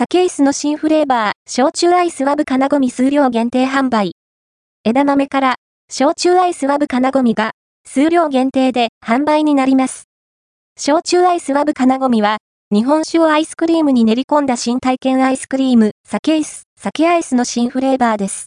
酒椅子の新フレーバー、焼酎アイスワブ金ゴミ数量限定販売。枝豆から、焼酎アイスワブ金ゴミが、数量限定で販売になります。焼酎アイスワブ金ゴミは、日本酒をアイスクリームに練り込んだ新体験アイスクリーム、酒椅子、酒、アイスの新フレーバーです。